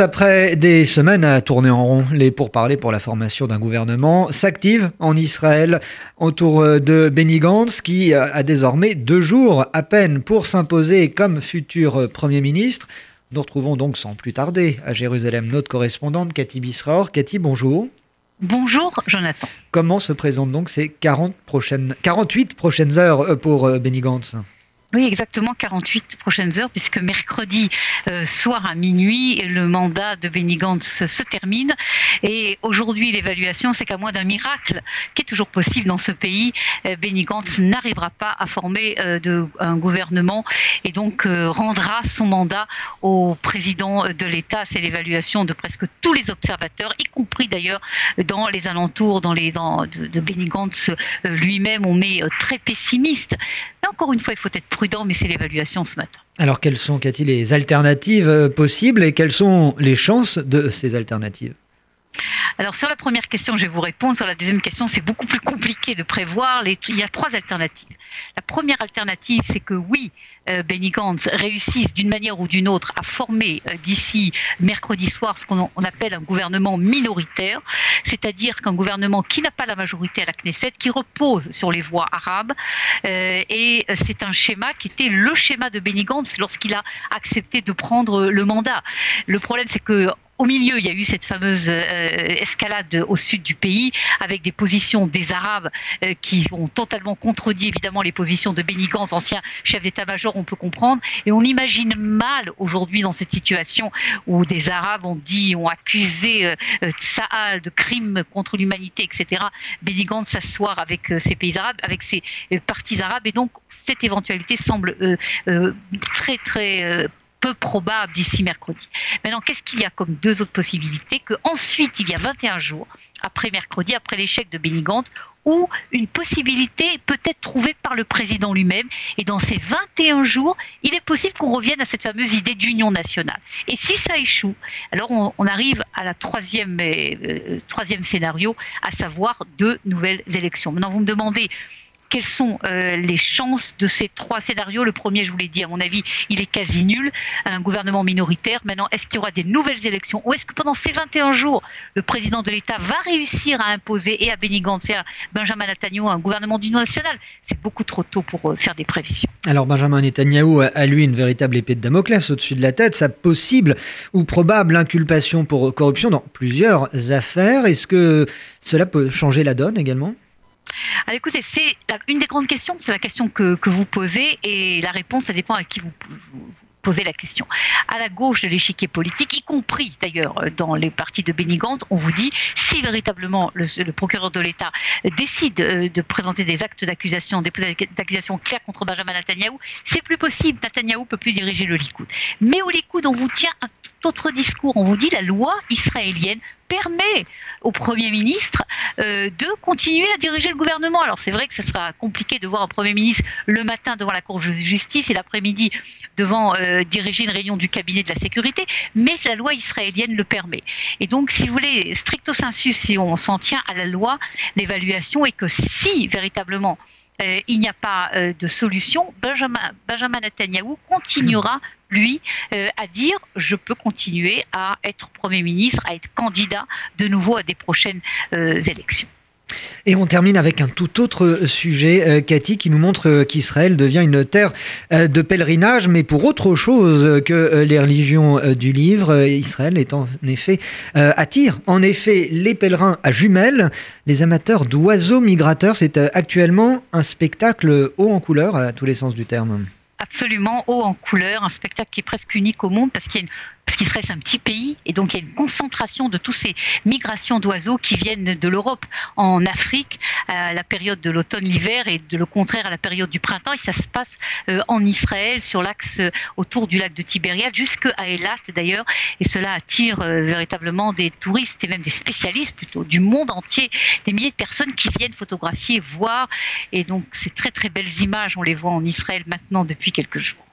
Après des semaines à tourner en rond, les pourparlers pour la formation d'un gouvernement s'activent en Israël autour de Benny Gantz qui a désormais deux jours à peine pour s'imposer comme futur Premier ministre. Nous retrouvons donc sans plus tarder à Jérusalem notre correspondante Cathy Bisraor. Cathy, bonjour. Bonjour Jonathan. Comment se présentent donc ces 40 prochaines, 48 prochaines heures pour Benny Gantz? Oui, exactement 48 prochaines heures, puisque mercredi euh, soir à minuit, le mandat de Benny Gantz se termine. Et aujourd'hui, l'évaluation, c'est qu'à moins d'un miracle, qui est toujours possible dans ce pays, euh, Benny Gantz n'arrivera pas à former euh, un gouvernement et donc rendra son mandat au président de l'État. C'est l'évaluation de presque tous les observateurs, y compris d'ailleurs dans les alentours, dans les dans, de, de Benny Gantz lui-même. On est très pessimiste. Mais encore une fois, il faut être mais c'est l'évaluation ce matin. Alors, quelles sont, Cathy, les alternatives euh, possibles et quelles sont les chances de ces alternatives? Alors sur la première question, je vais vous répondre. Sur la deuxième question, c'est beaucoup plus compliqué de prévoir. Il y a trois alternatives. La première alternative, c'est que oui, euh, Benny Gantz réussisse d'une manière ou d'une autre à former euh, d'ici mercredi soir ce qu'on appelle un gouvernement minoritaire, c'est-à-dire qu'un gouvernement qui n'a pas la majorité à la Knesset, qui repose sur les voix arabes. Euh, et c'est un schéma qui était le schéma de Benny Gantz lorsqu'il a accepté de prendre le mandat. Le problème, c'est que au milieu, il y a eu cette fameuse euh, escalade au sud du pays avec des positions des Arabes euh, qui ont totalement contredit évidemment les positions de Benny ancien chef d'état-major, on peut comprendre. Et on imagine mal aujourd'hui dans cette situation où des Arabes ont dit, ont accusé euh, Tsahal de crimes contre l'humanité, etc. Benny Gantz s'asseoir avec ces pays arabes, avec ces partis arabes. Et donc cette éventualité semble très très peu probable d'ici mercredi. Maintenant, qu'est-ce qu'il y a comme deux autres possibilités Que ensuite, il y a 21 jours, après mercredi, après l'échec de Benny Gantz, où une possibilité peut être trouvée par le président lui-même? Et dans ces 21 jours, il est possible qu'on revienne à cette fameuse idée d'union nationale. Et si ça échoue, alors on, arrive à la troisième, euh, troisième scénario, à savoir deux nouvelles élections. Maintenant, vous me demandez quelles sont euh, les chances de ces trois scénarios? Le premier, je vous l'ai dit, à mon avis, il est quasi nul. Un gouvernement minoritaire. Maintenant, est-ce qu'il y aura des nouvelles élections Ou est-ce que pendant ces 21 jours, le président de l'État va réussir à imposer et à Benny Gantz et à Benjamin Netanyahu un gouvernement d'union nationale? C'est beaucoup trop tôt pour euh, faire des prévisions. Alors, Benjamin Netanyahu a, lui une véritable épée de Damoclès au-dessus de la tête. Sa possible ou probable inculpation pour corruption dans plusieurs affaires. Est-ce que cela peut changer la donne également? Alors écoutez, c'est une des grandes questions, c'est la question que, vous posez et la réponse, ça dépend à qui vous, posez la question. À la gauche de l'échiquier politique, y compris d'ailleurs dans les partis de Bénigante, on vous dit si véritablement le, procureur de l'État décide euh, de présenter des actes d'accusation, des accusations claires contre Benjamin Netanyahu, c'est plus possible. Netanyahu peut plus diriger le Likoud. Mais au Likoud, on vous tient tout discours. On vous dit la loi israélienne permet au Premier ministre euh, de continuer à diriger le gouvernement. Alors c'est vrai que ce sera compliqué de voir un Premier ministre le matin devant la Cour de justice et l'après-midi devant euh, diriger une réunion du cabinet de la sécurité, mais la loi israélienne le permet. Et donc, si vous voulez, stricto sensu, si on s'en tient à la loi, l'évaluation est que si véritablement euh, il n'y a pas de solution, Benjamin, Benjamin Netanyahu continuera lui, euh, à dire je peux continuer à être Premier ministre, à être candidat de nouveau à des prochaines euh, élections. Et on termine avec un tout autre sujet, euh, Cathy, qui nous montre qu'Israël devient une terre de pèlerinage, mais pour autre chose que les religions du livre. Israël est en effet attire en effet les pèlerins à jumelles, les amateurs d'oiseaux migrateurs. C'est actuellement un spectacle haut en couleur à tous les sens du terme absolument haut en couleur, un spectacle qui est presque unique au monde parce qu'il y a une parce qu'Israël c'est un petit pays et donc il y a une concentration de toutes ces migrations d'oiseaux qui viennent de l'Europe en Afrique à la période de l'automne-l'hiver et de le contraire à la période du printemps et ça se passe euh, en Israël sur l'axe euh, autour du lac de Tibériade jusqu'à Elat d'ailleurs et cela attire euh, véritablement des touristes et même des spécialistes plutôt du monde entier, des milliers de personnes qui viennent photographier, voir et donc ces très très belles images on les voit en Israël maintenant depuis quelques jours.